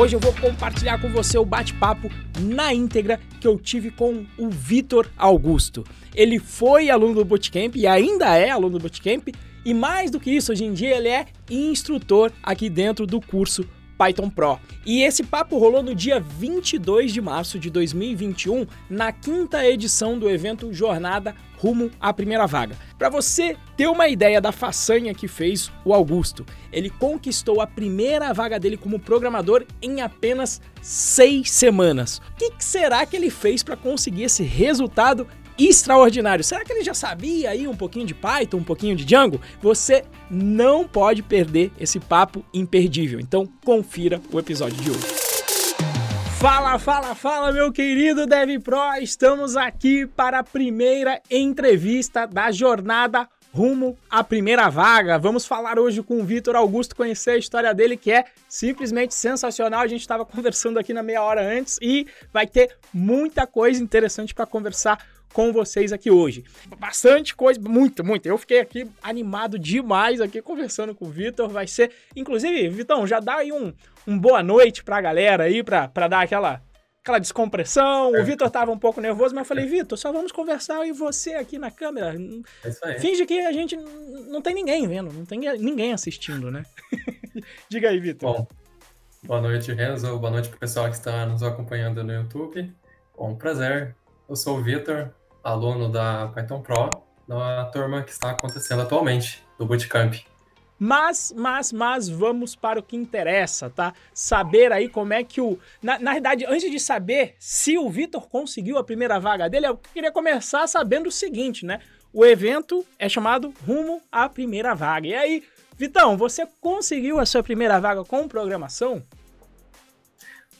Hoje eu vou compartilhar com você o bate-papo na íntegra que eu tive com o Vitor Augusto. Ele foi aluno do Bootcamp e ainda é aluno do Bootcamp, e mais do que isso, hoje em dia ele é instrutor aqui dentro do curso Python Pro. E esse papo rolou no dia 22 de março de 2021, na quinta edição do evento Jornada Rumo à Primeira Vaga. Para você ter uma ideia da façanha que fez o Augusto, ele conquistou a primeira vaga dele como programador em apenas seis semanas. O que, será que ele fez para conseguir esse resultado extraordinário. Será que ele já sabia aí um pouquinho de Python, um pouquinho de Django? Você não pode perder esse papo imperdível. Então, confira o episódio de hoje. Fala, fala, fala, meu querido Dev Pro! Estamos aqui para a primeira entrevista da jornada rumo à primeira vaga. Vamos falar hoje com o Vitor Augusto, conhecer a história dele, que é simplesmente sensacional. A gente estava conversando aqui na meia hora antes e vai ter muita coisa interessante para conversar com vocês aqui hoje. Bastante coisa, muito, muito. Eu fiquei aqui animado demais aqui conversando com o Vitor. Vai ser, inclusive, Vitão, já dá aí um, um boa noite pra galera aí, pra, pra dar aquela, aquela descompressão. É. O Vitor tava um pouco nervoso, mas eu falei, Vitor, só vamos conversar e você aqui na câmera. É isso aí. Finge que a gente não tem ninguém vendo, não tem ninguém assistindo, né? Diga aí, Vitor. Bom, boa noite, Renzo. Boa noite pro pessoal que está nos acompanhando no YouTube. Bom, prazer. Eu sou o Vitor, aluno da Python Pro, na turma que está acontecendo atualmente, do Bootcamp. Mas, mas, mas vamos para o que interessa, tá? Saber aí como é que o. Na, na verdade, antes de saber se o Vitor conseguiu a primeira vaga dele, eu queria começar sabendo o seguinte, né? O evento é chamado Rumo à Primeira Vaga. E aí, Vitão, você conseguiu a sua primeira vaga com programação?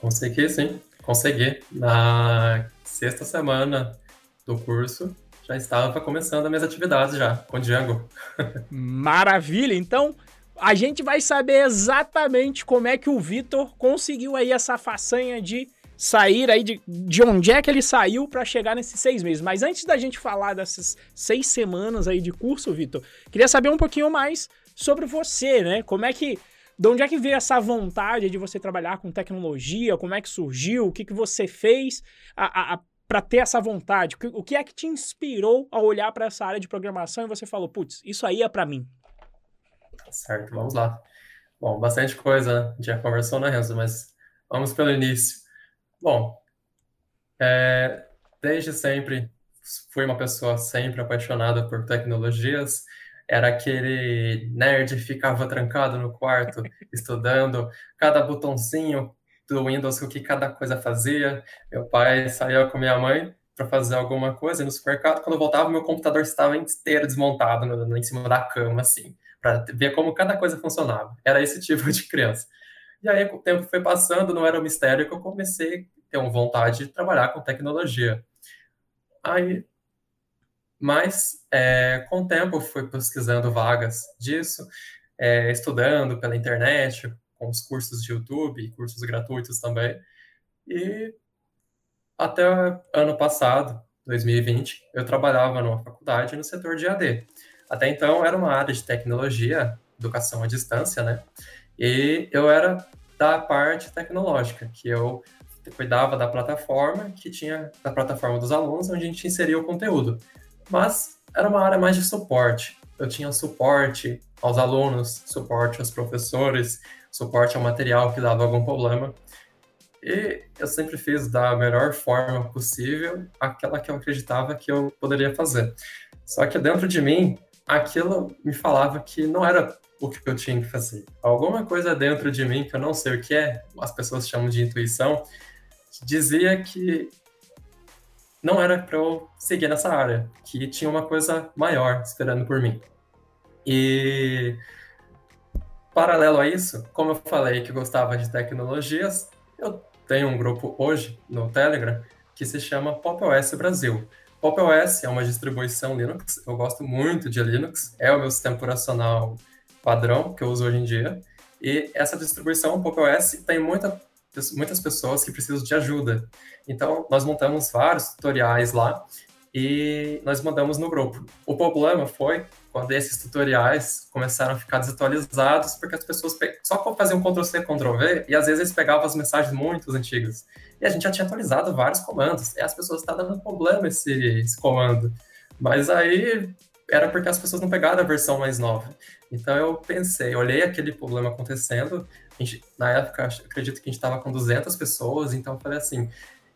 Consegui, sim. Consegui. Na sexta semana do curso, já estava começando as minhas atividades já, com Django. Maravilha! Então, a gente vai saber exatamente como é que o Vitor conseguiu aí essa façanha de sair aí de, de onde é que ele saiu para chegar nesses seis meses. Mas antes da gente falar dessas seis semanas aí de curso, Vitor, queria saber um pouquinho mais sobre você, né? Como é que de onde é que veio essa vontade de você trabalhar com tecnologia? Como é que surgiu? O que, que você fez a, a, para ter essa vontade? O que é que te inspirou a olhar para essa área de programação e você falou, putz, isso aí é para mim? Certo, vamos lá. Bom, bastante coisa já conversou, né, Renzo? Mas vamos pelo início. Bom, é, desde sempre fui uma pessoa sempre apaixonada por tecnologias. Era aquele nerd que ficava trancado no quarto, estudando cada botãozinho do Windows o que cada coisa fazia. Meu pai saía com minha mãe para fazer alguma coisa no supermercado. Quando eu voltava, meu computador estava inteiro desmontado no, no, em cima da cama, assim, para ver como cada coisa funcionava. Era esse tipo de criança. E aí, o tempo foi passando, não era um mistério que eu comecei a ter uma vontade de trabalhar com tecnologia. Aí, mas, é, com o tempo, fui pesquisando vagas disso, é, estudando pela internet, com os cursos de YouTube, cursos gratuitos também. E até ano passado, 2020, eu trabalhava numa faculdade no setor de AD. Até então era uma área de tecnologia, educação à distância, né? E eu era da parte tecnológica, que eu cuidava da plataforma que tinha da plataforma dos alunos, onde a gente inseria o conteúdo. Mas era uma área mais de suporte. Eu tinha suporte aos alunos, suporte aos professores, suporte ao material que dava algum problema. E eu sempre fiz da melhor forma possível aquela que eu acreditava que eu poderia fazer. Só que dentro de mim, aquilo me falava que não era o que eu tinha que fazer. Alguma coisa dentro de mim, que eu não sei o que é, as pessoas chamam de intuição, dizia que não era para eu seguir nessa área, que tinha uma coisa maior esperando por mim. E Paralelo a isso, como eu falei que gostava de tecnologias, eu tenho um grupo hoje no Telegram que se chama Pop OS Brasil. Pop OS é uma distribuição Linux, eu gosto muito de Linux, é o meu sistema operacional padrão que eu uso hoje em dia. E essa distribuição Pop OS tem muita, muitas pessoas que precisam de ajuda. Então, nós montamos vários tutoriais lá e nós mandamos no grupo. O problema foi quando esses tutoriais começaram a ficar desatualizados, porque as pessoas só faziam Ctrl-C, Ctrl-V, e às vezes eles pegavam as mensagens muito antigas. E a gente já tinha atualizado vários comandos, e as pessoas estavam dando problema esse, esse comando. Mas aí era porque as pessoas não pegaram a versão mais nova. Então eu pensei, olhei aquele problema acontecendo, gente, na época acredito que a gente estava com 200 pessoas, então eu falei assim,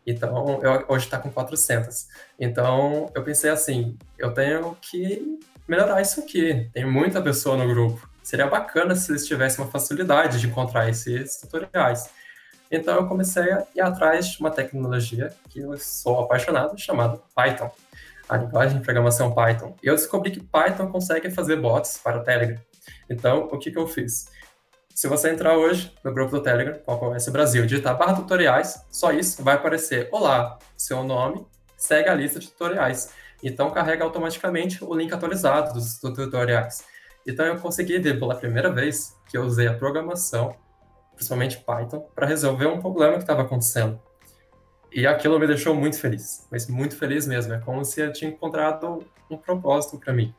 então eu, hoje está com 400. Então eu pensei assim, eu tenho que melhorar isso aqui, tem muita pessoa no grupo. Seria bacana se eles tivessem uma facilidade de encontrar esses tutoriais. Então eu comecei a ir atrás de uma tecnologia que eu sou apaixonado, chamada Python, a linguagem de programação Python. E eu descobri que Python consegue fazer bots para o Telegram. Então, o que, que eu fiz? Se você entrar hoje no grupo do Telegram, esse Brasil, digitar barra tutoriais, só isso vai aparecer, olá, seu nome, segue a lista de tutoriais. Então, carrega automaticamente o link atualizado dos tutoriais. Então, eu consegui ver pela primeira vez que eu usei a programação principalmente Python, para resolver um problema que estava acontecendo. E aquilo me deixou muito feliz, mas muito feliz mesmo. É como se eu tinha encontrado um propósito para mim.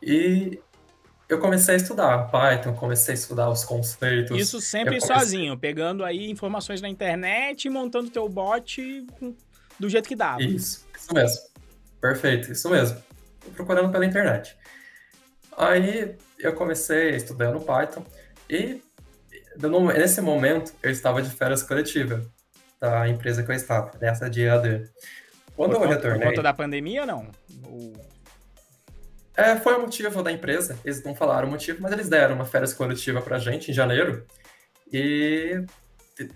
E eu comecei a estudar Python, comecei a estudar os conceitos. Isso sempre comecei... sozinho, pegando aí informações na internet e montando teu bot do jeito que dava. Isso, isso mesmo. Perfeito, isso mesmo. Procurando pela internet. Aí eu comecei estudando Python e nesse momento, eu estava de férias coletiva da empresa que eu estava, nessa de AD. Quando por eu retornei... Por conta da pandemia ou não? É, foi o motivo da empresa. Eles não falaram o motivo, mas eles deram uma férias coletiva pra gente em janeiro. E,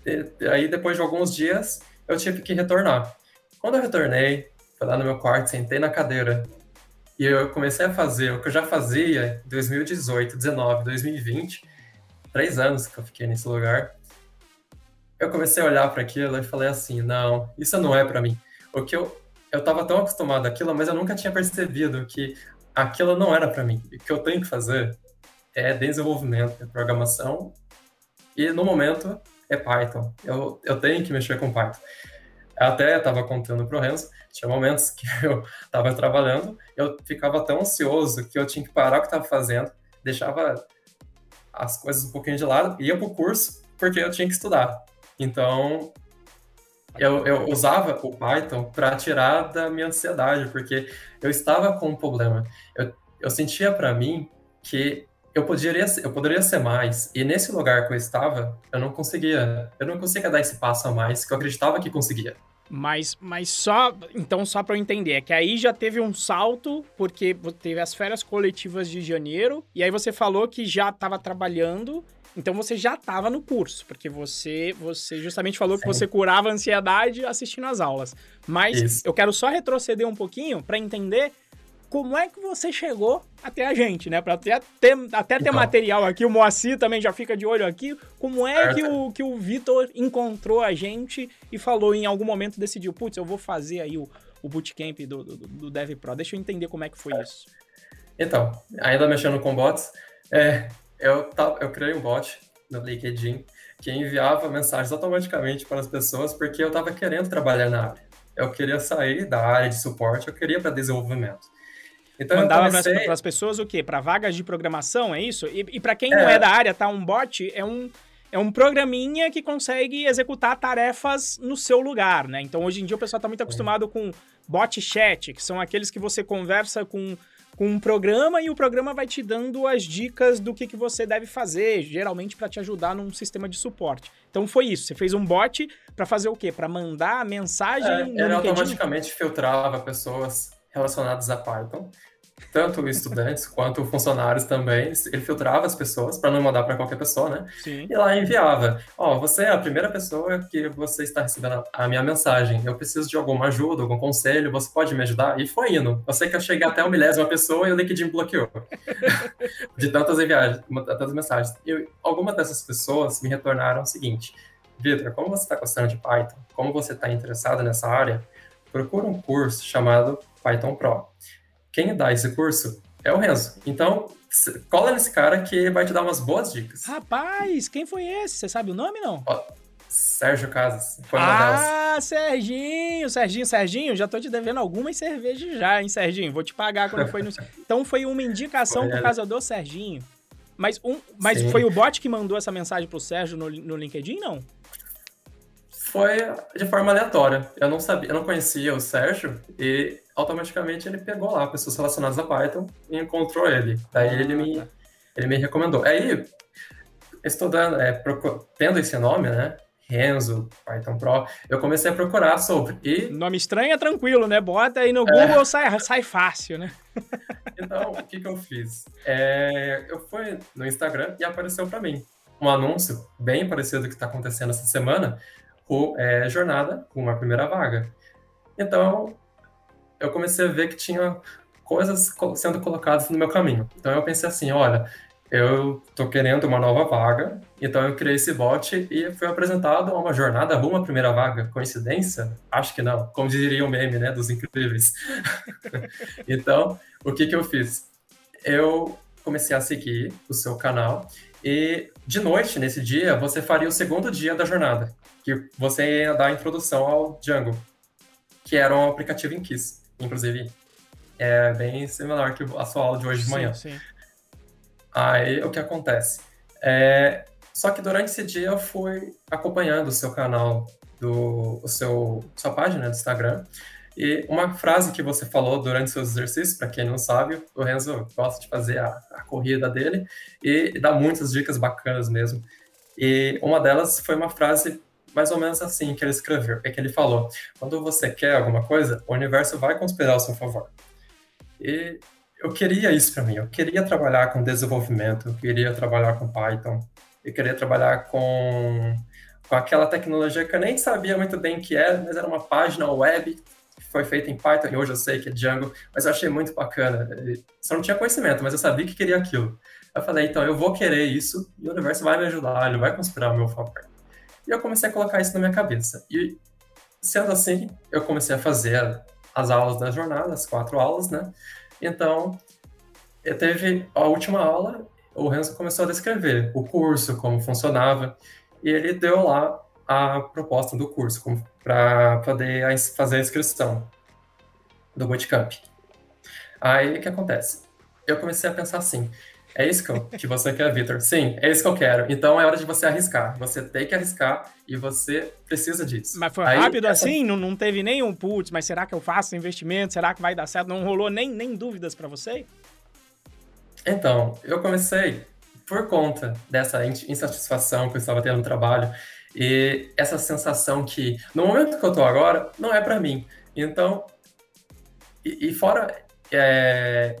e aí, depois de alguns dias, eu tive que retornar. Quando eu retornei, fui lá no meu quarto, sentei na cadeira e eu comecei a fazer o que eu já fazia em 2018, 19, 2020 três anos que eu fiquei nesse lugar, eu comecei a olhar para aquilo e falei assim, não, isso não é para mim. O que eu eu estava tão acostumado àquilo, mas eu nunca tinha percebido que aquilo não era para mim. O que eu tenho que fazer é desenvolvimento, é programação e no momento é Python. Eu, eu tenho que mexer com Python. Até estava contando para o Renzo, tinha momentos que eu estava trabalhando, eu ficava tão ansioso que eu tinha que parar o que estava fazendo, deixava as coisas um pouquinho de lado, ia pro curso porque eu tinha que estudar. Então, eu, eu usava o Python para tirar da minha ansiedade, porque eu estava com um problema. Eu, eu sentia para mim que eu poderia, eu poderia ser mais, e nesse lugar que eu estava, eu não conseguia, eu não conseguia dar esse passo a mais que eu acreditava que conseguia. Mas, mas só. Então, só para eu entender, é que aí já teve um salto, porque teve as férias coletivas de janeiro, e aí você falou que já estava trabalhando, então você já estava no curso, porque você, você justamente falou Sim. que você curava a ansiedade assistindo às aulas. Mas Isso. eu quero só retroceder um pouquinho para entender como é que você chegou até a gente, né? Para até ter, até ter então. material aqui, o Moacir também já fica de olho aqui. Como é que o, que o Vitor encontrou a gente e falou em algum momento, decidiu, putz, eu vou fazer aí o, o bootcamp do, do, do Dev Pro. Deixa eu entender como é que foi é. isso. Então, ainda mexendo com bots, é, eu, eu criei um bot no LinkedIn que enviava mensagens automaticamente para as pessoas porque eu estava querendo trabalhar na área. Eu queria sair da área de suporte, eu queria para desenvolvimento. Então Mandava comecei... para as pessoas o quê? Para vagas de programação, é isso? E, e para quem é. não é da área, tá? Um bot é um, é um programinha que consegue executar tarefas no seu lugar, né? Então, hoje em dia, o pessoal está muito acostumado com bot chat, que são aqueles que você conversa com, com um programa e o programa vai te dando as dicas do que, que você deve fazer, geralmente para te ajudar num sistema de suporte. Então, foi isso. Você fez um bot para fazer o quê? Para mandar a mensagem é, Ele automaticamente filtrava pessoas relacionadas a Python tanto estudantes quanto funcionários também. Ele filtrava as pessoas para não mandar para qualquer pessoa, né? Sim. E lá enviava: Ó, oh, você é a primeira pessoa que você está recebendo a minha mensagem. Eu preciso de alguma ajuda, algum conselho. Você pode me ajudar? E foi indo. Eu sei que eu cheguei até a milésima pessoa e o LinkedIn bloqueou de tantas enviagens, tantas mensagens. E algumas dessas pessoas me retornaram o seguinte: Vitor, como você está gostando de Python? Como você está interessado nessa área? Procura um curso chamado Python Pro quem dá esse curso é o Renzo. Então, cola nesse cara que vai te dar umas boas dicas. Rapaz, quem foi esse? Você sabe o nome, não? Sérgio Casas. Foi uma ah, delas. Serginho, Serginho, Serginho, já tô te devendo algumas cervejas já, hein, Serginho? Vou te pagar quando foi no. Então foi uma indicação foi por causa do Serginho. Mas, um, mas foi o bot que mandou essa mensagem pro Sérgio no, no LinkedIn, não? Foi de forma aleatória. Eu não sabia, eu não conhecia o Sérgio e automaticamente ele pegou lá pessoas relacionadas a Python e encontrou ele. Daí ah, ele me, tá. ele me recomendou. Aí, estudando, é, tendo esse nome, né? Renzo, Python Pro, eu comecei a procurar sobre. E... Nome estranho é tranquilo, né? Bota aí no Google, é... sai, sai fácil, né? então, o que, que eu fiz? É, eu fui no Instagram e apareceu para mim um anúncio bem parecido com o que está acontecendo essa semana, com é, jornada com uma primeira vaga. Então, eu comecei a ver que tinha coisas sendo colocadas no meu caminho. Então, eu pensei assim, olha, eu tô querendo uma nova vaga, então eu criei esse bot e fui apresentado a uma jornada rumo à primeira vaga. Coincidência? Acho que não. Como diria o meme, né, dos incríveis. então, o que que eu fiz? Eu comecei a seguir o seu canal e de noite, nesse dia, você faria o segundo dia da jornada, que você ia dar a introdução ao Django, que era um aplicativo em Kiss, inclusive. É bem similar que a sua aula de hoje de manhã. Sim, sim. Aí o que acontece? É, só que durante esse dia eu fui acompanhando o seu canal, do, o seu, sua página do Instagram. E uma frase que você falou durante seus exercícios, para quem não sabe, o Renzo gosta de fazer a, a corrida dele e dá muitas dicas bacanas mesmo. E uma delas foi uma frase mais ou menos assim que ele escreveu, é que ele falou: quando você quer alguma coisa, o universo vai conspirar ao seu favor. E eu queria isso para mim. Eu queria trabalhar com desenvolvimento, eu queria trabalhar com Python, eu queria trabalhar com, com aquela tecnologia que eu nem sabia muito bem que era, mas era uma página web que foi feita em Python, e hoje eu sei que é Django, mas eu achei muito bacana. Só não tinha conhecimento, mas eu sabia que queria aquilo. Eu falei, então eu vou querer isso e o universo vai me ajudar, ele vai conspirar ao meu favor. E eu comecei a colocar isso na minha cabeça. E sendo assim, eu comecei a fazer as aulas da jornada, as quatro aulas, né? Então, teve a última aula, o Renzo começou a descrever o curso, como funcionava, e ele deu lá a proposta do curso para poder fazer a inscrição do Bootcamp. Aí, o que acontece? Eu comecei a pensar assim, é isso que, eu, que você quer, Vitor? Sim, é isso que eu quero. Então é hora de você arriscar. Você tem que arriscar e você precisa disso. Mas foi Aí, rápido essa... assim? Não, não teve nenhum putz, mas será que eu faço investimento? Será que vai dar certo? Não rolou nem, nem dúvidas para você? Então, eu comecei por conta dessa insatisfação que eu estava tendo no trabalho e essa sensação que no momento que eu estou agora não é para mim. Então, e, e fora é,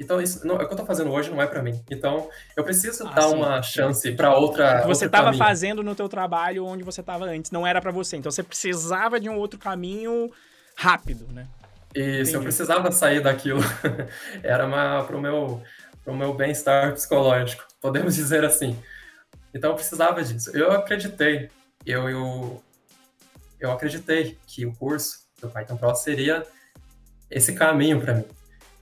então, isso, não, o que eu tô fazendo hoje não é para mim. Então, eu preciso ah, dar sim. uma chance para outra. Que você estava fazendo no teu trabalho onde você estava antes, não era para você. Então, você precisava de um outro caminho rápido, né? Isso, Entendi. eu precisava sair daquilo. era para o meu, pro meu bem-estar psicológico, podemos dizer assim. Então, eu precisava disso. Eu acreditei, eu, eu, eu acreditei que o curso do Python Pro seria esse caminho para mim.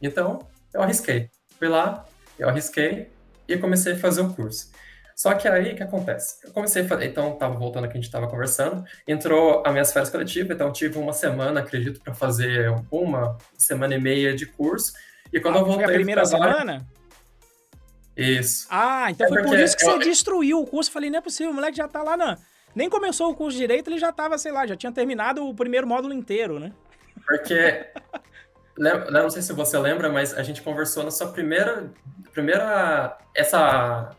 Então, eu arrisquei. Fui lá, eu arrisquei e comecei a fazer o curso. Só que aí, o que acontece? Eu comecei a fazer, então, estava voltando aqui, a gente estava conversando, entrou a minhas férias coletivas, então tive uma semana, acredito, para fazer uma semana e meia de curso. E quando ah, eu voltei... Foi a primeira trabalho, semana? Isso. Ah, então é foi por isso que eu... você destruiu o curso. Falei, não é possível, o moleque já tá lá na... Nem começou o curso direito, ele já tava, sei lá, já tinha terminado o primeiro módulo inteiro, né? Porque não sei se você lembra, mas a gente conversou na sua primeira, primeira essa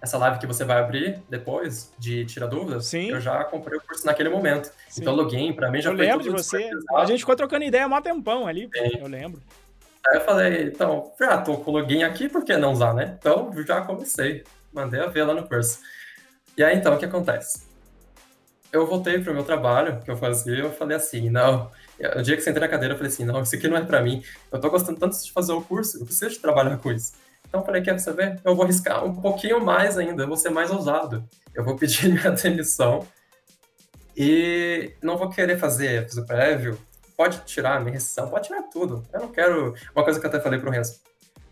essa live que você vai abrir depois de tirar dúvidas. Sim. Eu já comprei o curso naquele momento. Sim. Então login para mim já eu foi lembro de você. A gente ficou trocando ideia há um tempão ali. Sim. Eu lembro. Aí eu falei, então, já tô com o login aqui, por que não usar, né? Então já comecei, mandei a ver lá no curso. E aí então o que acontece? Eu voltei pro meu trabalho que eu fazia, eu falei assim, não, o dia que você entrei na cadeira, eu falei assim, não, isso aqui não é para mim. Eu tô gostando tanto de fazer o curso, eu preciso de trabalhar com isso. Então eu falei, quer saber? Eu vou arriscar um pouquinho mais ainda, eu vou ser mais ousado. Eu vou pedir minha demissão e não vou querer fazer o prévio. Pode tirar a minha rescisão, pode tirar tudo. Eu não quero... Uma coisa que eu até falei pro Renzo.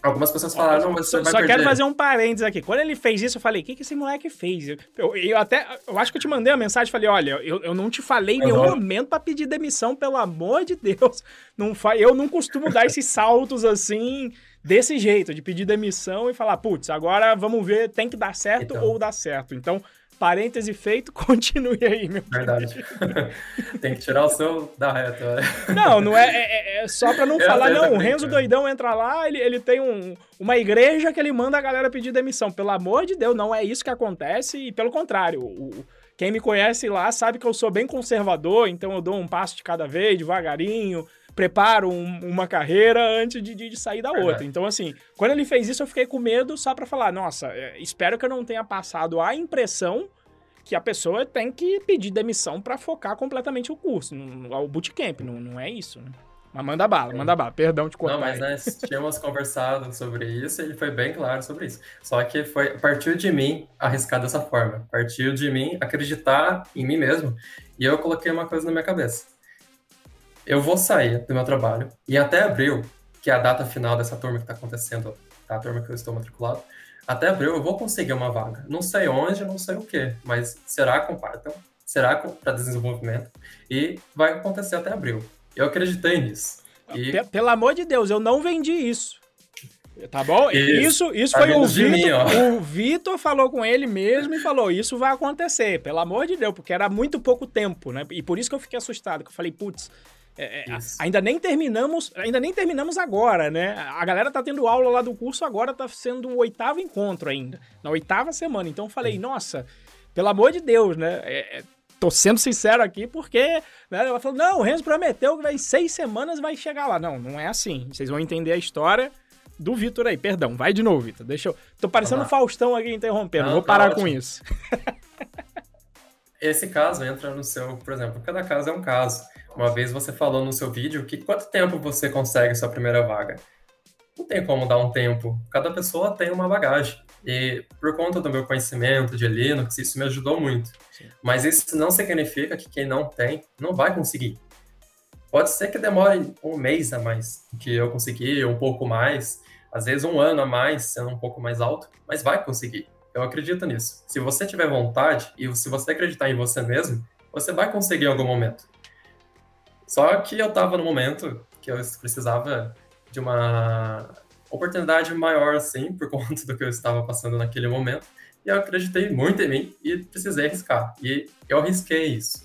Algumas pessoas falaram, não, mas você só, vai só perder. quero fazer um parênteses aqui. Quando ele fez isso, eu falei, o que, que esse moleque fez? Eu, eu, eu até, eu acho que eu te mandei uma mensagem, falei, olha, eu, eu não te falei em nenhum momento pra pedir demissão, pelo amor de Deus. Não fa... Eu não costumo dar esses saltos assim, desse jeito, de pedir demissão e falar, putz, agora vamos ver, tem que dar certo Então. ou dar certo. Então, parêntese feito, continue aí, meu Verdade. Tem que tirar o seu da reta. né? Não, não é, é- é só pra não Eu falar, não, o Renzo cara. doidão entra lá, ele, ele tem um- uma igreja que ele manda a galera pedir demissão. Pelo amor de Deus, não é isso que acontece e pelo contrário, o- quem me conhece lá sabe que eu sou bem conservador, então eu dou um passo de cada vez, devagarinho, preparo um- uma carreira antes de, de- de sair da Verdade. outra. Então, assim, quando ele fez isso, eu fiquei com medo só pra falar, nossa, é, espero que eu não tenha passado a impressão que a pessoa tem que pedir demissão pra focar completamente o curso, o bootcamp, não, não é isso, né? Mas manda bala, manda bala, perdão de cortar. Não, mas nós tínhamos conversado sobre isso e ele foi bem claro sobre isso. Só que foi partiu de mim arriscar dessa forma. Partiu de mim acreditar em mim mesmo. E eu coloquei uma coisa na minha cabeça. Eu vou sair do meu trabalho e até abril, que é a data final dessa turma que está acontecendo, a turma que eu estou matriculado, até abril eu vou conseguir uma vaga. Não sei onde, não sei o que, mas será com Python, será para desenvolvimento e vai acontecer até abril. Eu acreditei nisso. E Pe- Pelo amor de Deus, eu não vendi isso. Tá bom? Isso, Isso. isso, Tá foi o mim, Vitor. o Vitor falou com ele mesmo e falou: Isso vai acontecer, pelo amor de Deus, porque era muito pouco tempo, né? E por isso que eu fiquei assustado, que eu falei, putz. É, é, ainda nem terminamos, ainda nem terminamos agora, né? A galera tá tendo aula lá do curso, agora tá sendo o oitavo encontro ainda, na oitava semana. Então eu falei, nossa, pelo amor de Deus, né? É, é, tô sendo sincero aqui porque né, ela falou: não, o Renzo prometeu que vai em seis semanas vai chegar lá. Não, não é assim. Vocês vão entender a história do Vitor aí. Perdão, vai de novo, Vitor. Deixa eu. Tô parecendo lá. Faustão aqui interrompendo. Não, Vou tá parar com isso. Esse caso entra no seu, por exemplo, cada caso é um caso. Uma vez você falou no seu vídeo que quanto tempo você consegue sua primeira vaga? Não tem como dar um tempo. Cada pessoa tem uma bagagem. E por conta do meu conhecimento de Linux, isso me ajudou muito. Sim. Mas isso não significa que quem não tem não vai conseguir. Pode ser que demore um mês a mais do que eu consegui, um pouco mais, às vezes um ano a mais, sendo um pouco mais alto, mas vai conseguir. Eu acredito nisso. Se você tiver vontade e se você acreditar em você mesmo, você vai conseguir em algum momento. Só que eu estava no momento que eu precisava de uma oportunidade maior, assim, por conta do que eu estava passando naquele momento. E eu acreditei muito em mim e precisei arriscar. E eu arrisquei isso.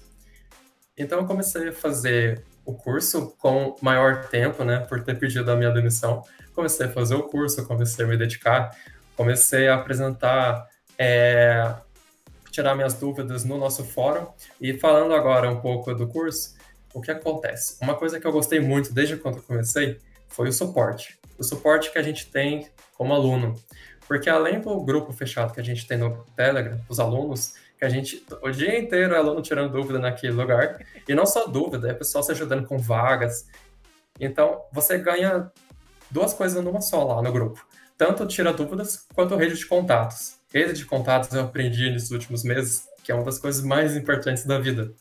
Então eu comecei a fazer o curso com maior tempo, né, por ter pedido a minha demissão. Comecei a fazer o curso, comecei a me dedicar, comecei a apresentar, é, tirar minhas dúvidas no nosso fórum. E falando agora um pouco do curso, o que acontece? Uma coisa que eu gostei muito desde quando eu comecei foi o suporte. O suporte que a gente tem como aluno. Porque além do grupo fechado que a gente tem no Telegram, os alunos, que a gente, o dia inteiro é aluno tirando dúvida naquele lugar, e não só dúvida, é pessoal se ajudando com vagas. Então, você ganha duas coisas numa só lá no grupo. Tanto tira dúvidas, quanto rede de contatos. Rede de contatos eu aprendi nesses últimos meses, que é uma das coisas mais importantes da vida.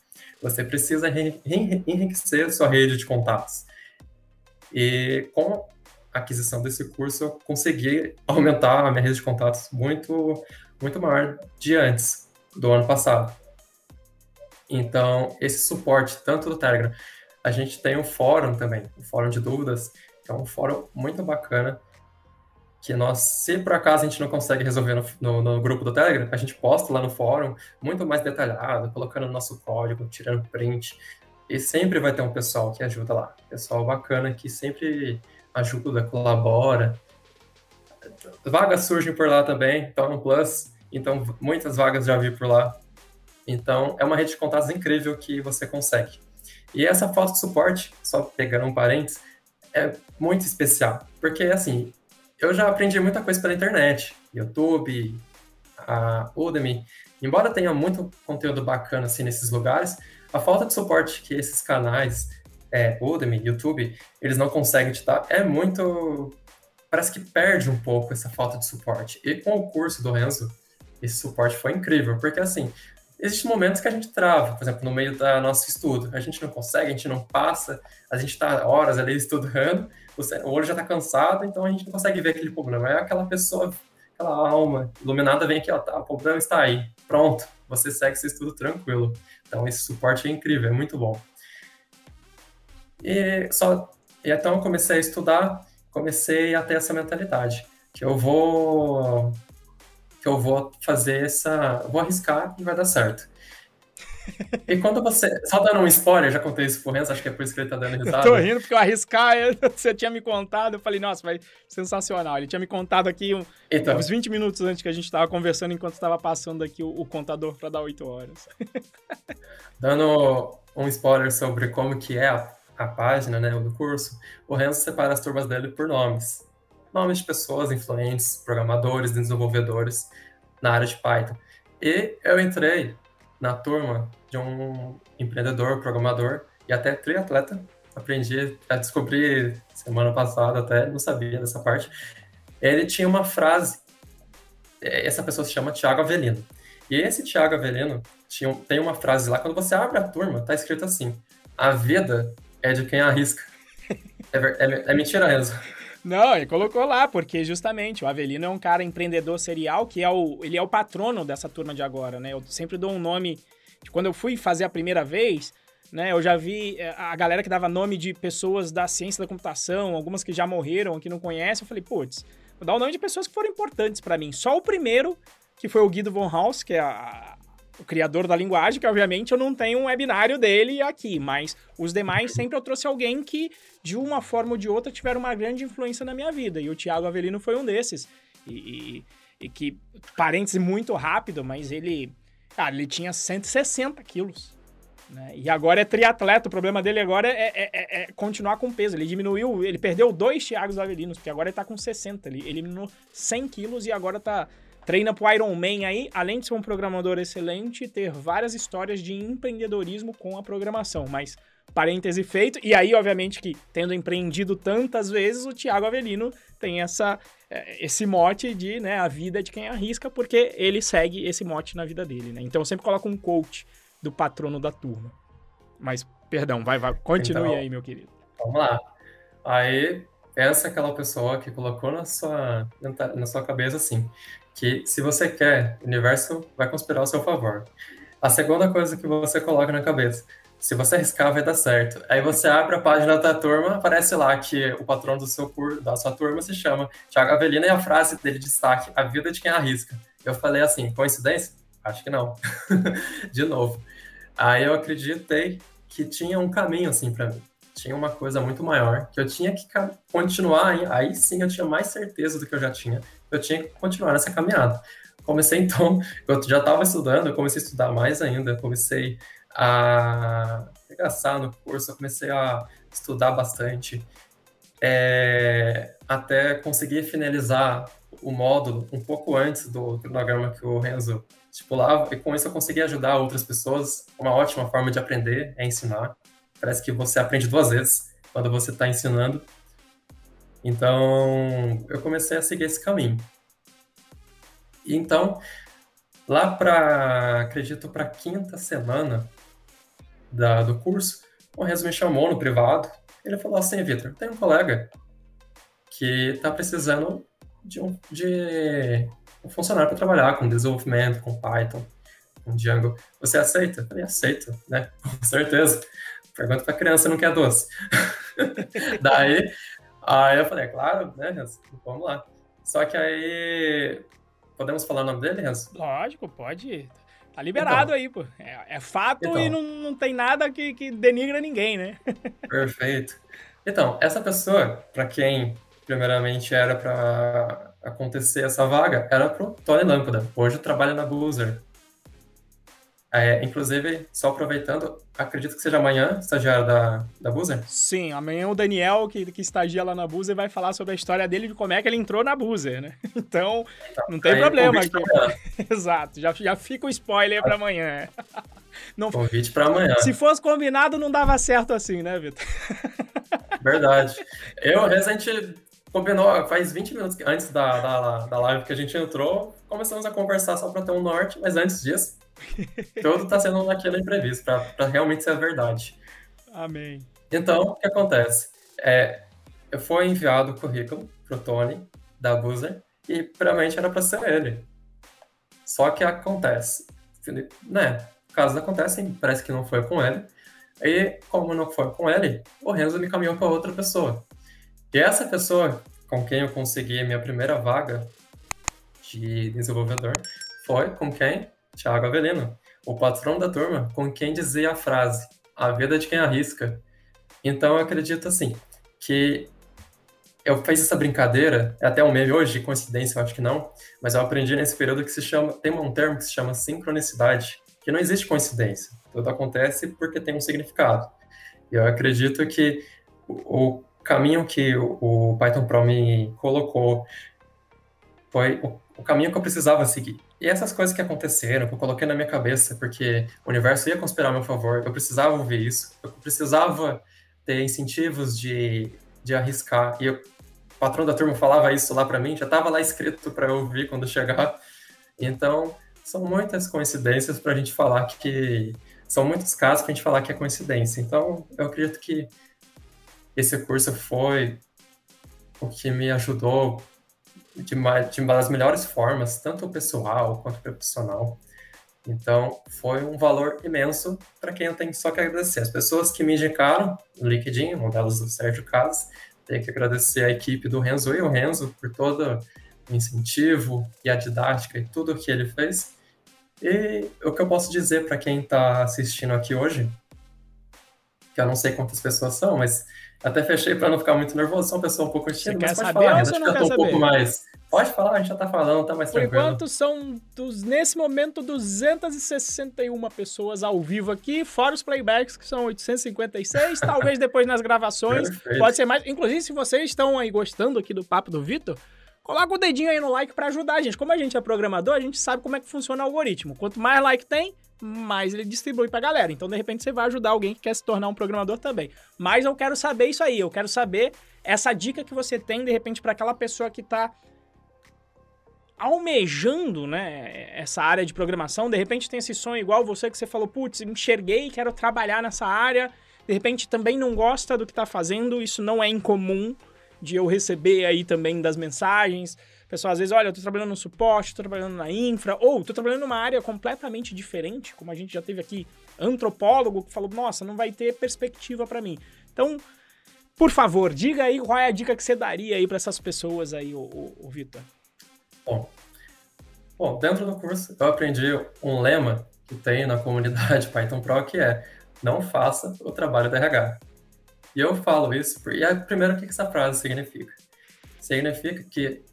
Você precisa enri- enriquecer sua rede de contatos. E com a aquisição desse curso, eu consegui aumentar a minha rede de contatos muito, muito maior de antes, do ano passado. Então, esse suporte, tanto do Telegram, a gente tem um fórum também, o fórum de dúvidas, que é um fórum muito bacana, que nós, se por acaso a gente não consegue resolver no, no, no grupo do Telegram, a gente posta lá no fórum, muito mais detalhado, colocando o nosso código, tirando print, e sempre vai ter um pessoal que ajuda lá, pessoal bacana que sempre ajuda, colabora. Vagas surgem por lá também, então no Plus, então muitas vagas já vi por lá. Então é uma rede de contatos incrível que você consegue. E essa falta de suporte, só pegando um parênteses, é muito especial, porque assim, eu já aprendi muita coisa pela internet, YouTube, a Udemy, embora tenha muito conteúdo bacana assim nesses lugares, a falta de suporte que esses canais, é, Udemy, YouTube, eles não conseguem te dar é muito. Parece que perde um pouco essa falta de suporte. E com o curso do Renzo, esse suporte foi incrível, porque assim, existem momentos que a gente trava, por exemplo, no meio do nosso estudo. A gente não consegue, a gente não passa, a gente está horas ali estudando, o olho já está cansado, então a gente não consegue ver aquele problema. É aquela pessoa, aquela alma iluminada vem aqui, ó, tá, o problema está aí, pronto, você segue esse estudo tranquilo. Então esse suporte é incrível, é muito bom. E só, e então eu comecei a estudar, comecei a ter essa mentalidade que eu vou que eu vou fazer essa. Vou arriscar e vai dar certo. E quando você. Só dando um spoiler, já contei isso pro Renzo, acho que é por isso que ele tá dando risada. Eu tô rindo porque eu arriscar, você tinha me contado, eu falei, nossa, vai sensacional. Ele tinha me contado aqui um, então, uns 20 minutos antes que a gente tava conversando, enquanto estava passando aqui o, o contador para dar 8 horas. Dando um spoiler sobre como que é a, a página né, do curso, o Renzo separa as turmas dele por nomes de pessoas influentes, programadores, desenvolvedores na área de Python. E eu entrei na turma de um empreendedor, programador e até triatleta. Aprendi a descobrir semana passada, até não sabia dessa parte. Ele tinha uma frase, é, essa pessoa se chama Tiago Avelino. E esse Tiago Avelino tinha, tem uma frase lá, quando você abre a turma, tá escrito assim: A vida é de quem arrisca. É, é, é mentira, Enzo. Não, ele colocou lá, porque justamente o Avelino é um cara empreendedor serial, que é o, ele é o patrono dessa turma de agora, né? Eu sempre dou um nome. Quando eu fui fazer a primeira vez, né, eu já vi eh, a galera que dava nome de pessoas da ciência da computação, algumas que já morreram, que não conhecem. Eu falei, putz, vou dar o nome de pessoas que foram importantes para mim. Só o primeiro, que foi o Guido von Haus, que é a, o criador da linguagem, que obviamente eu não tenho um webinário dele aqui, mas os demais sempre eu trouxe alguém que, de uma forma ou de outra, tiveram uma grande influência na minha vida. E o Thiago Avelino foi um desses. E, e, e que, parêntese muito rápido, mas ele, cara, ele tinha 160 quilos. Né? E agora é triatleta, o problema dele agora é, é, é, é, continuar com peso. Ele diminuiu, ele perdeu dois Thiagos Avelinos, porque agora ele tá com 60. Ele eliminou 100 quilos e agora tá treina pro Iron Man aí, além de ser um programador excelente, ter várias histórias de empreendedorismo com a programação. Mas, parêntese feito, e aí, obviamente, que tendo empreendido tantas vezes, o Thiago Avelino tem essa, é, esse mote de, né, a vida de quem arrisca, porque ele segue esse mote na vida dele, né? Então, eu sempre coloco um coach do patrono da turma. Mas, perdão, vai, vai, continue então, aí, meu querido. Vamos lá. Aí, essa é aquela pessoa que colocou na sua, na sua cabeça assim: que se você quer, o universo vai conspirar ao seu favor. A segunda coisa que você coloca na cabeça, se você arriscar, vai dar certo. Aí você abre a página da turma, aparece lá que o patrão do seu da sua turma se chama Thiago Avelino e a frase dele de destaque, a vida de quem arrisca. Eu falei assim, coincidência? Acho que não. de novo. Aí eu acreditei que tinha um caminho assim para mim. Tinha uma coisa muito maior, que eu tinha que continuar, aí sim eu tinha mais certeza do que eu já tinha, eu tinha que continuar nessa caminhada. Comecei então, eu já estava estudando, eu comecei a estudar mais ainda, comecei a regaçar no curso, comecei a estudar bastante, é, até conseguir finalizar o módulo um pouco antes do cronograma que o Renzo estipulava, e com isso eu consegui ajudar outras pessoas. Uma ótima forma de aprender é ensinar. Parece que você aprende duas vezes quando você está ensinando então, eu comecei a seguir esse caminho. Então, lá para, acredito, para quinta semana da, do curso, o Renzo me chamou no privado. Ele falou assim: Vitor, tem um colega que está precisando de um, de um funcionário para trabalhar com desenvolvimento, com Python, com Django. Você aceita? Eu falei: aceito, né? Com certeza. Pergunta para criança, não quer doce. Daí Aí eu falei, é claro, né, Renzo? Vamos lá. Só que aí. Podemos falar o nome dele, Renzo? Lógico, pode. Tá liberado então, aí, pô. É, é fato então, e não, não tem nada que, que denigra ninguém, né? Perfeito. Então, essa pessoa, para quem primeiramente era para acontecer essa vaga, era pro Tony Lâmpada. Hoje trabalha na Boozer. É, inclusive, só aproveitando, acredito que seja amanhã, estagiário da, da Buzer? Sim, amanhã o Daniel, que, que estagia lá na Buzer, vai falar sobre a história dele de como é que ele entrou na Buzer, né? Então, então não tem problema aqui. Exato, já, já fica o spoiler para amanhã. Não, convite para amanhã. Se fosse combinado, não dava certo assim, né, Vitor? Verdade. Eu, a gente combinou, faz 20 minutos antes da, da, da live que a gente entrou, começamos a conversar só para ter um norte, mas antes disso, tudo está sendo naquele imprevisto, para realmente ser a verdade. Amém. Então, o que acontece? É, foi enviado o currículo pro Tony, da Boozer, e primeiramente era para ser ele. Só que acontece, né? Casos acontecem, parece que não foi com ele. E como não foi com ele, o Renzo me caminhou para outra pessoa. E essa pessoa com quem eu consegui a minha primeira vaga de desenvolvedor foi com quem? Thiago Avelino, o patrão da turma, com quem dizia a frase: a vida de quem arrisca. Então eu acredito assim que eu fiz essa brincadeira, é até um meme hoje, coincidência, eu acho que não, mas eu aprendi nesse período que se chama, tem um termo que se chama sincronicidade, que não existe coincidência, tudo acontece porque tem um significado. E eu acredito que o, caminho que o, Python Pro me colocou foi o caminho que eu precisava seguir. E essas coisas que aconteceram, que eu coloquei na minha cabeça, porque o universo ia conspirar a meu favor, eu precisava ouvir isso, eu precisava ter incentivos de, de arriscar. E eu, o patrão da turma falava isso lá para mim, já estava lá escrito para eu ouvir quando chegar. Então, são muitas coincidências para a gente falar que. São muitos casos para a gente falar que é coincidência. Então, eu acredito que esse curso foi o que me ajudou de uma, de uma das melhores formas, tanto pessoal quanto profissional. Então, foi um valor imenso para quem eu tenho só que agradecer. As pessoas que me indicaram no LinkedIn, um delas o Sérgio Casas, tenho que agradecer a equipe do Renzo e o Renzo por todo o incentivo e a didática e tudo o que ele fez. E o que eu posso dizer para quem está assistindo aqui hoje, que eu não sei quantas pessoas são, mas até fechei para não ficar muito nervoso, sou uma pessoa um pouco tímida, mas pode falar, Renato, acho que eu tô um pouco mais Pode falar, a gente já tá falando, tá mais Por tranquilo. Por enquanto, são, dos, nesse momento, 261 pessoas ao vivo aqui, fora os playbacks, que são 856. talvez depois nas gravações, Perfeito. pode ser mais. Inclusive, se vocês estão aí gostando aqui do papo do Vitor, coloca o dedinho aí no like para ajudar a gente. Como a gente é programador, a gente sabe como é que funciona o algoritmo. Quanto mais like tem, mais ele distribui pra galera. Então, de repente, você vai ajudar alguém que quer se tornar um programador também. Mas eu quero saber isso aí, eu quero saber essa dica que você tem, de repente, para aquela pessoa que tá almejando, né, essa área de programação, de repente tem esse sonho igual você que você falou, putz, enxerguei, quero trabalhar nessa área, de repente também não gosta do que está fazendo, isso não é incomum de eu receber aí também das mensagens. Pessoal, às vezes, olha, eu tô trabalhando no suporte, tô trabalhando na infra, ou tô trabalhando numa área completamente diferente, como a gente já teve aqui, antropólogo que falou, nossa, não vai ter perspectiva para mim. Então, por favor, diga aí qual é a dica que você daria aí para essas pessoas aí, o, o, Vitor. Bom, bom, dentro do curso eu aprendi um lema que tem na comunidade Python Pro que é não faça o trabalho da RH. E eu falo isso, e primeiro o que essa frase significa? Significa que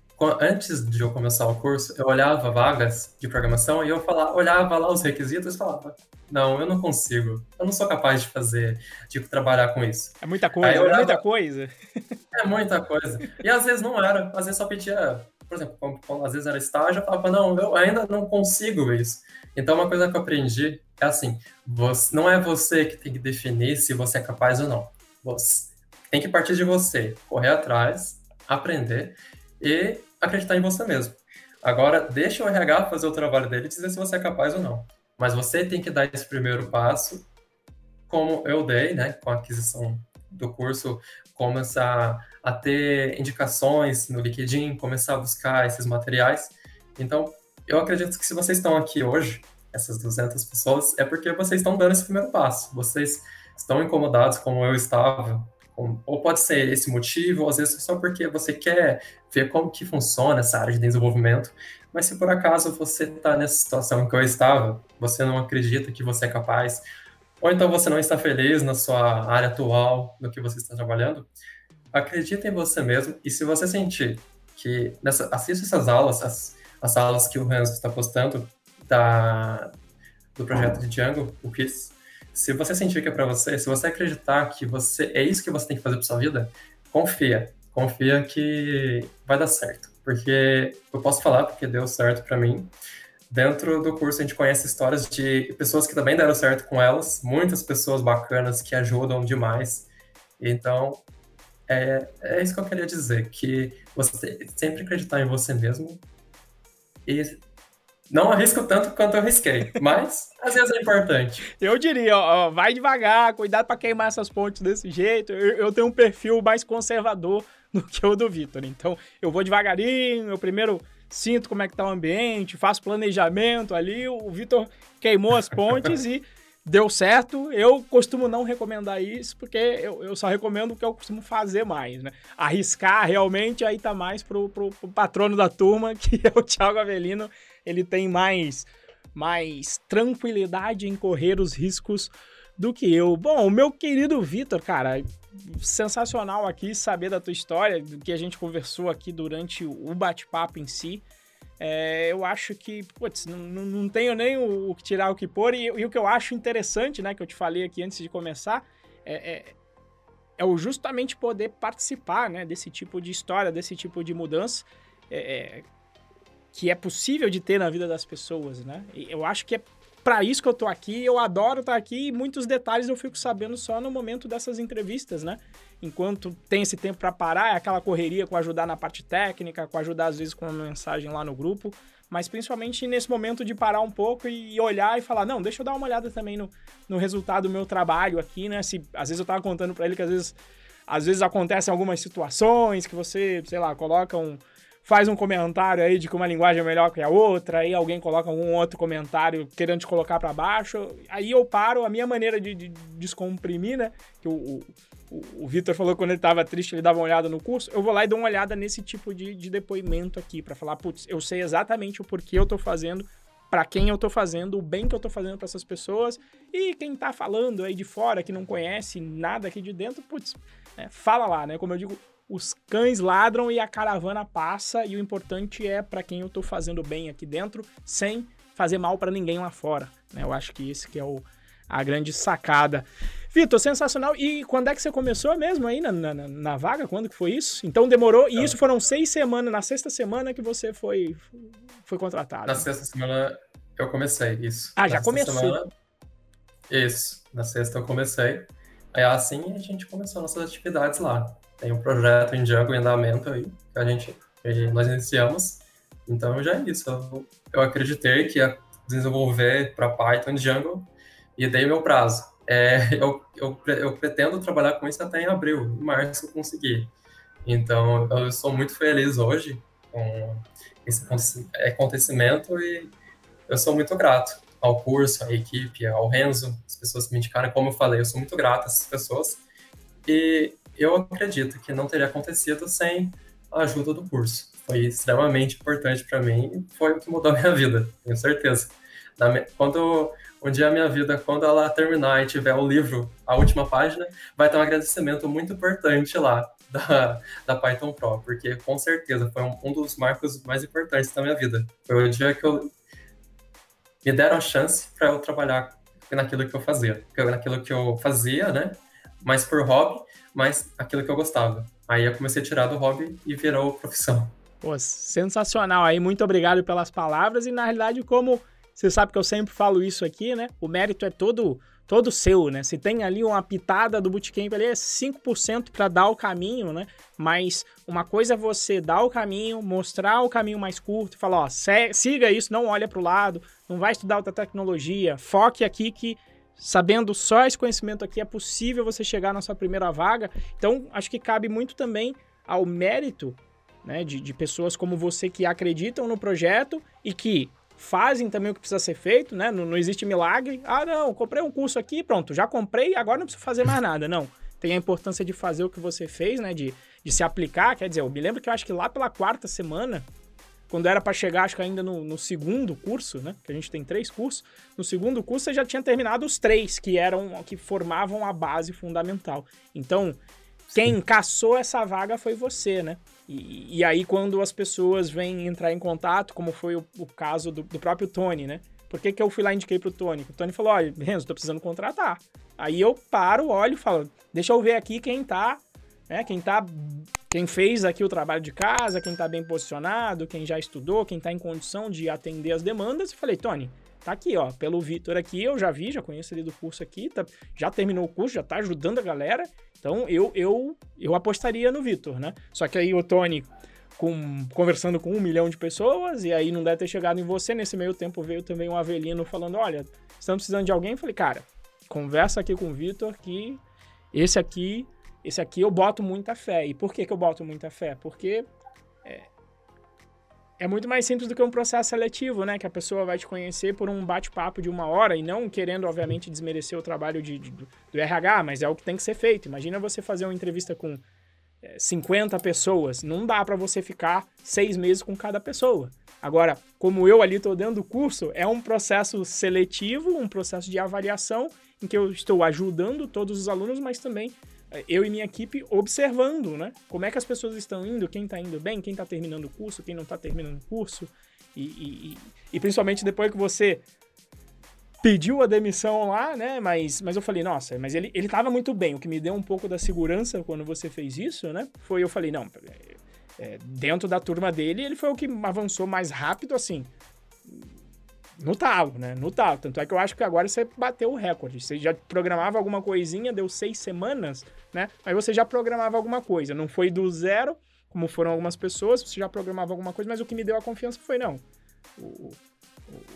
antes de eu começar o curso, eu olhava vagas de programação e eu falava, olhava lá os requisitos e falava, não, eu não consigo, eu não sou capaz de fazer, de trabalhar com isso. É muita coisa, olhava, é muita coisa. É muita coisa. E às vezes não era, às vezes só pedia por exemplo, às vezes era estágio, eu falava, não, eu ainda não consigo isso. Então, uma coisa que eu aprendi é assim, você, não é você que tem que definir se você é capaz ou não. Você tem que partir de você, correr atrás, aprender e acreditar em você mesmo. Agora, deixa o RH fazer o trabalho dele e dizer se você é capaz ou não. Mas você tem que dar esse primeiro passo, como eu dei, né, com a aquisição do curso, começar a ter indicações no LinkedIn, começar a buscar esses materiais. Então, eu acredito que se vocês estão aqui hoje, essas 200 pessoas, é porque vocês estão dando esse primeiro passo. Vocês estão incomodados como eu estava, ou pode ser esse motivo, ou às vezes só porque você quer ver como que funciona essa área de desenvolvimento. Mas se por acaso você está nessa situação que eu estava, você não acredita que você é capaz, ou então você não está feliz na sua área atual, no que você está trabalhando, acredita em você mesmo e se você sentir que nessa, assista essas aulas, as, as aulas que o Renzo está postando da, do projeto de Django, o KISS, se você sentir que é para você, se você acreditar que você é isso que você tem que fazer para sua vida, confia, confia que vai dar certo, porque eu posso falar porque deu certo para mim. Dentro do curso a gente conhece histórias de pessoas que também deram certo com elas, muitas pessoas bacanas que ajudam demais. Então, É, é isso que eu queria dizer, que você sempre acreditar em você mesmo e não arrisco tanto quanto eu arrisquei, mas às vezes é importante. Eu diria, ó, vai devagar, cuidado para queimar essas pontes desse jeito. Eu, eu, tenho um perfil mais conservador do que o do Vitor, então eu vou devagarinho, eu primeiro sinto como é que tá o ambiente, faço planejamento ali, o Vitor queimou as pontes e deu certo. Eu costumo não recomendar isso, porque eu, eu, só recomendo o que eu costumo fazer mais, né? Arriscar realmente, aí tá mais pro, pro, pro patrono da turma, que é o Thiago Avelino. Ele tem mais, mais tranquilidade em correr os riscos do que eu. Bom, o meu querido Vitor, cara, sensacional aqui saber da tua história, do que a gente conversou aqui durante o bate-papo em si. É, eu acho que, putz, não, não tenho nem o, o, que tirar o que pôr. E, e, o que eu acho interessante, né, que eu te falei aqui antes de começar, é, é, é justamente poder participar, né, desse tipo de história, desse tipo de mudança, é, é, que é possível de ter na vida das pessoas, né? Eu acho que é para isso que eu tô aqui, eu adoro estar tá aqui e muitos detalhes eu fico sabendo só no momento dessas entrevistas, né? Enquanto tem esse tempo para parar, é aquela correria com ajudar na parte técnica, com ajudar às vezes com uma mensagem lá no grupo, mas principalmente nesse momento de parar um pouco e olhar e falar, não, deixa eu dar uma olhada também no, no resultado do meu trabalho aqui, né? Se às vezes eu tava contando para ele que às vezes às vezes acontecem algumas situações que você, sei lá, coloca um faz um comentário aí de que uma linguagem é melhor que a outra, aí alguém coloca algum outro comentário querendo te colocar para baixo, aí eu paro, a minha maneira de, de descomprimir, né, que o, o, o Vitor falou que quando ele tava triste ele dava uma olhada no curso, eu vou lá e dou uma olhada nesse tipo de, de depoimento aqui, para falar, putz, eu sei exatamente o porquê eu tô fazendo, para quem eu tô fazendo, o bem que eu tô fazendo para essas pessoas, e quem tá falando aí de fora, que não conhece nada aqui de dentro, putz, né, fala lá, né, como eu digo, os cães ladram e a caravana passa, e o importante é para quem eu tô fazendo bem aqui dentro, sem fazer mal para ninguém lá fora. Né? Eu acho que esse que é o, a grande sacada. Vitor, sensacional. E quando é que você começou mesmo aí na, na, na, vaga? Quando que foi isso? Então demorou, e isso foram seis semanas, na sexta semana que você foi, foi contratado. Na sexta semana eu comecei, isso. Ah, na já começou. Semana, isso, na sexta eu comecei. Aí assim a gente começou nossas atividades lá. Tem um projeto em Django em andamento aí, que a gente, que nós iniciamos. Então já é isso. Eu, eu acreditei que ia desenvolver para Python em Django e dei meu prazo. É, eu, eu, eu, pretendo trabalhar com isso até em abril, em março eu consegui. Então eu sou muito feliz hoje com esse acontecimento e eu sou muito grato ao curso, à equipe, ao Renzo, as pessoas que me indicaram. Como eu falei, eu sou muito grato a essas pessoas. E eu acredito que não teria acontecido sem a ajuda do curso. Foi extremamente importante para mim e foi o que mudou a minha vida, tenho certeza. Quando um dia a minha vida, quando ela terminar e tiver o livro, a última página, vai ter um agradecimento muito importante lá da, da Python Pro, porque com certeza foi um, um dos marcos mais importantes da minha vida. Foi o dia que eu me deram a chance para eu trabalhar naquilo que eu fazia, naquilo que eu fazia, né? Mas por hobby, mas aquilo que eu gostava. Aí eu comecei a tirar do hobby e virou profissão. Pô, sensacional aí, muito obrigado pelas palavras e na realidade como você sabe que eu sempre falo isso aqui, né? O mérito é todo todo seu, né? Se tem ali uma pitada do bootcamp ali é 5% para dar o caminho, né? Mas uma coisa é você dar o caminho, mostrar o caminho mais curto falar, ó, siga isso, não olha para o lado, não vai estudar outra tecnologia, foque aqui que sabendo só esse conhecimento aqui, é possível você chegar na sua primeira vaga. Então, acho que cabe muito também ao mérito né, de, de pessoas como você que acreditam no projeto e que fazem também o que precisa ser feito, né? Não, não existe milagre. Ah, não, comprei um curso aqui, pronto, já comprei, agora não preciso fazer mais nada. Não. Tem a importância de fazer o que você fez, né? De, de se aplicar. Quer dizer, eu me lembro que eu acho que lá pela quarta semana quando era para chegar, acho que ainda no, no, segundo curso, né? Que a gente tem três cursos. No segundo curso você já tinha terminado os três que eram que formavam a base fundamental. Então, quem caçou essa vaga foi você, né? E, e, aí, quando as pessoas vêm entrar em contato, como foi o, o caso do, do, próprio Tony, né? Por que, que eu fui lá e indiquei pro Tony? O Tony falou: olha, Renzo, tô precisando contratar. Aí eu paro, olho e falo: deixa eu ver aqui quem tá né? Quem tá quem fez aqui o trabalho de casa, quem está bem posicionado, quem já estudou, quem está em condição de atender as demandas, eu falei, Tony, tá aqui, ó, pelo Vitor aqui, eu já vi, já conheço ele do curso aqui, tá, já terminou o curso, já tá ajudando a galera. Então eu eu eu apostaria no Vitor, né? Só que aí o Tony com, conversando com um milhão de pessoas, e aí não deve ter chegado em você. Nesse meio tempo veio também um Avelino falando: olha, estamos precisando de alguém. Falei, cara, conversa aqui com o Vitor que esse aqui, esse aqui eu boto muita fé. E por que, que eu boto muita fé? Porque é, é muito mais simples do que um processo seletivo, né? Que a pessoa vai te conhecer por um bate-papo de uma hora e não querendo, obviamente, desmerecer o trabalho de, de, do RH, mas é o que tem que ser feito. Imagina você fazer uma entrevista com 50 pessoas, não dá para você ficar seis meses com cada pessoa. Agora, como eu ali estou dentro do curso, é um processo seletivo, um processo de avaliação, em que eu estou ajudando todos os alunos, mas também eu e minha equipe observando, né? Como é que as pessoas estão indo, quem está indo bem, quem está terminando o curso, quem não está terminando o curso. E, e, e, principalmente depois que você pediu a demissão lá, né? Mas, mas eu falei, nossa, mas ele, ele tava muito bem. O que me deu um pouco da segurança quando você fez isso, né? Foi eu falei, não, é, dentro da turma dele, ele foi o que avançou mais rápido, assim. No talo, né? No talo. Tanto é que eu acho que agora você bateu o recorde. Você já programava alguma coisinha, deu seis semanas, né? Mas você já programava alguma coisa. Não foi do zero, como foram algumas pessoas, você já programava alguma coisa, mas o que me deu a confiança foi, não. O,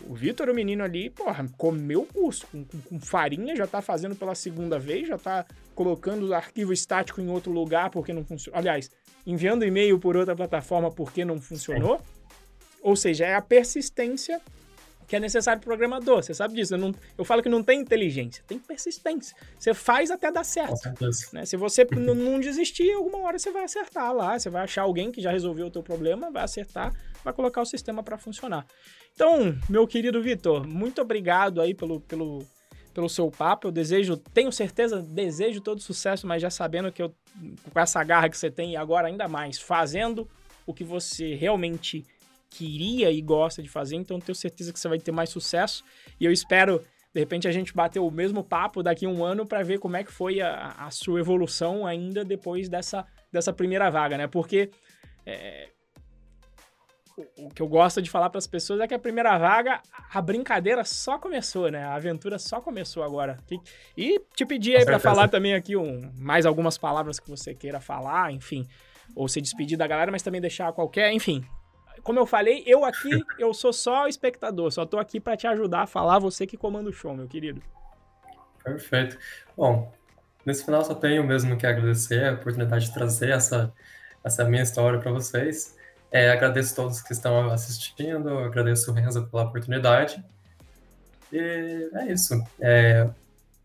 o Vitor, o menino ali, porra, comeu o curso com, com, com, farinha, já tá fazendo pela segunda vez, já tá colocando o arquivo estático em outro lugar porque não funcionou. Aliás, enviando e-mail por outra plataforma porque não funcionou. É. Ou seja, é a persistência que é necessário pro programador. Você sabe disso. Eu, não, eu falo que não tem inteligência, tem persistência. Você faz até dar certo. Né? Se você não desistir, alguma hora você vai acertar lá. Você vai achar alguém que já resolveu o teu problema, vai acertar, vai colocar o sistema para funcionar. Então, meu querido Vitor, muito obrigado aí pelo, pelo, pelo seu papo. Eu desejo, tenho certeza, desejo todo sucesso, mas já sabendo que eu, com essa garra que você tem e agora ainda mais, fazendo o que você realmente queria e gosta de fazer, então tenho certeza que você vai ter mais sucesso. E eu espero, de repente, a gente bater o mesmo papo daqui a um ano para ver como é que foi a, a, sua evolução ainda depois dessa, dessa primeira vaga, né? Porque é, o que eu gosto de falar para as pessoas é que a primeira vaga, a brincadeira só começou, né? A aventura só começou agora. E te pedir aí para falar também aqui um, mais algumas palavras que você queira falar, enfim, ou se despedir da galera, mas também deixar qualquer, enfim. Como eu falei, eu aqui, eu sou só espectador, só tô aqui para te ajudar a falar, você que comanda o show, meu querido. Perfeito. Bom, nesse final só tenho mesmo que agradecer a oportunidade de trazer essa, essa minha história para vocês. É, agradeço todos que estão assistindo, agradeço o Renzo pela oportunidade. E é isso. É,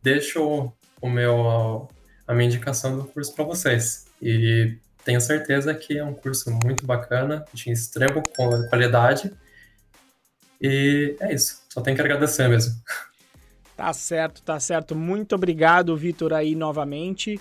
deixo o meu, a minha indicação do curso para vocês. E tenho certeza que é um curso muito bacana, de extrema qualidade. E é isso. Só tenho que agradecer mesmo. Tá certo, tá certo. Muito obrigado, Vitor, aí novamente.